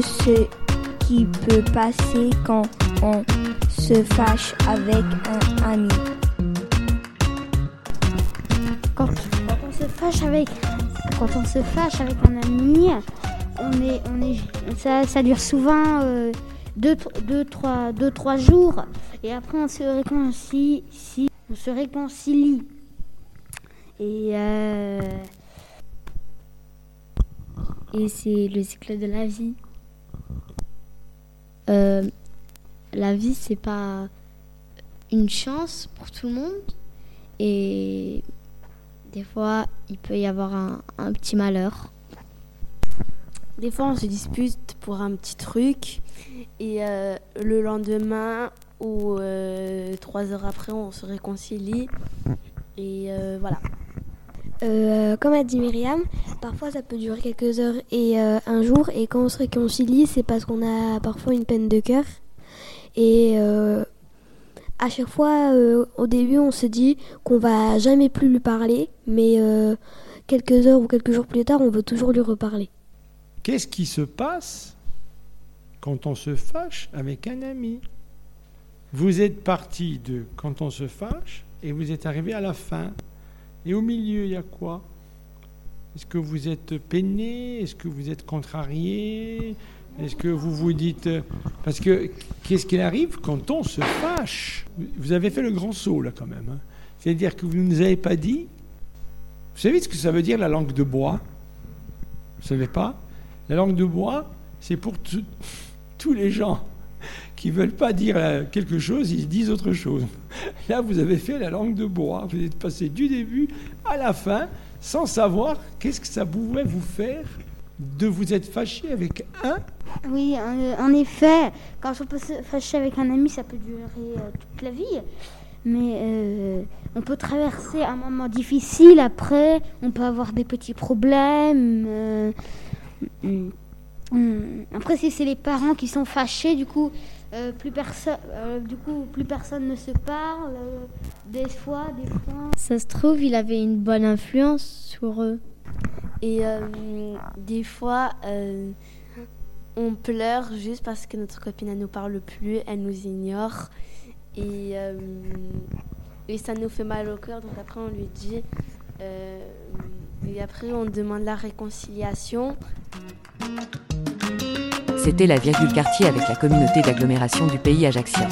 ce qui peut passer quand on se fâche avec un ami. Quand, on se fâche avec quand on se fâche avec un ami, on est, on est, ça, ça dure souvent euh, deux, deux, trois, deux, trois jours. Et après, on se réconcilie. Si, on se réconcilie. Et, euh, et c'est le cycle de la vie. Euh, la vie, c'est pas une chance pour tout le monde. Et des fois, il peut y avoir un, petit malheur. Des fois, on se dispute pour un petit truc et euh, le lendemain ou euh, trois heures après, on se réconcilie et voilà. Euh, comme a dit Myriam, parfois ça peut durer quelques heures et euh, un jour, et quand on se réconcilie, c'est parce qu'on a parfois une peine de cœur. Et euh, à chaque fois, euh, au début, on se dit qu'on va jamais plus lui parler, mais euh, quelques heures ou quelques jours plus tard, on veut toujours lui reparler. Qu'est-ce qui se passe quand on se fâche avec un ami? Vous êtes parti de quand on se fâche et vous êtes arrivé à la fin. Et au milieu, il y a quoi? Est-ce que vous êtes peiné? Est-ce que vous êtes contrarié? Est-ce que vous vous dites... euh, Parce que qu'est-ce qu'il arrive quand on se fâche? Vous avez fait le grand saut là quand même. hein. C'est-à-dire que vous ne nous avez pas dit... Vous savez ce que ça veut dire la langue de bois? Vous savez pas? La langue de bois, c'est pour tous les gens qui veulent pas dire euh, quelque chose, ils disent autre chose. Là, vous avez fait la langue de bois. Vous êtes passé du début à la fin sans savoir qu'est-ce que ça pouvait vous faire de vous être fâché avec un. Oui, en, effet, quand on peut se fâcher avec un ami, ça peut durer euh, toute la vie. Mais euh, on peut traverser un moment difficile après, on peut avoir des petits problèmes. Mm, mm. après, si c'est les parents qui sont fâchés, du coup, euh, plus personne, du coup, plus personne ne se parle. euh, des fois, des fois. Ça se trouve, il avait une bonne influence sur eux. Et euh, des fois, euh, on pleure juste parce que notre copine ne nous parle plus, elle nous ignore. Et, euh, et ça nous fait mal au cœur, donc après on lui dit. euh, et après on demande la réconciliation. C'était la virgule quartier avec la communauté d'agglomération du pays Ajaccio.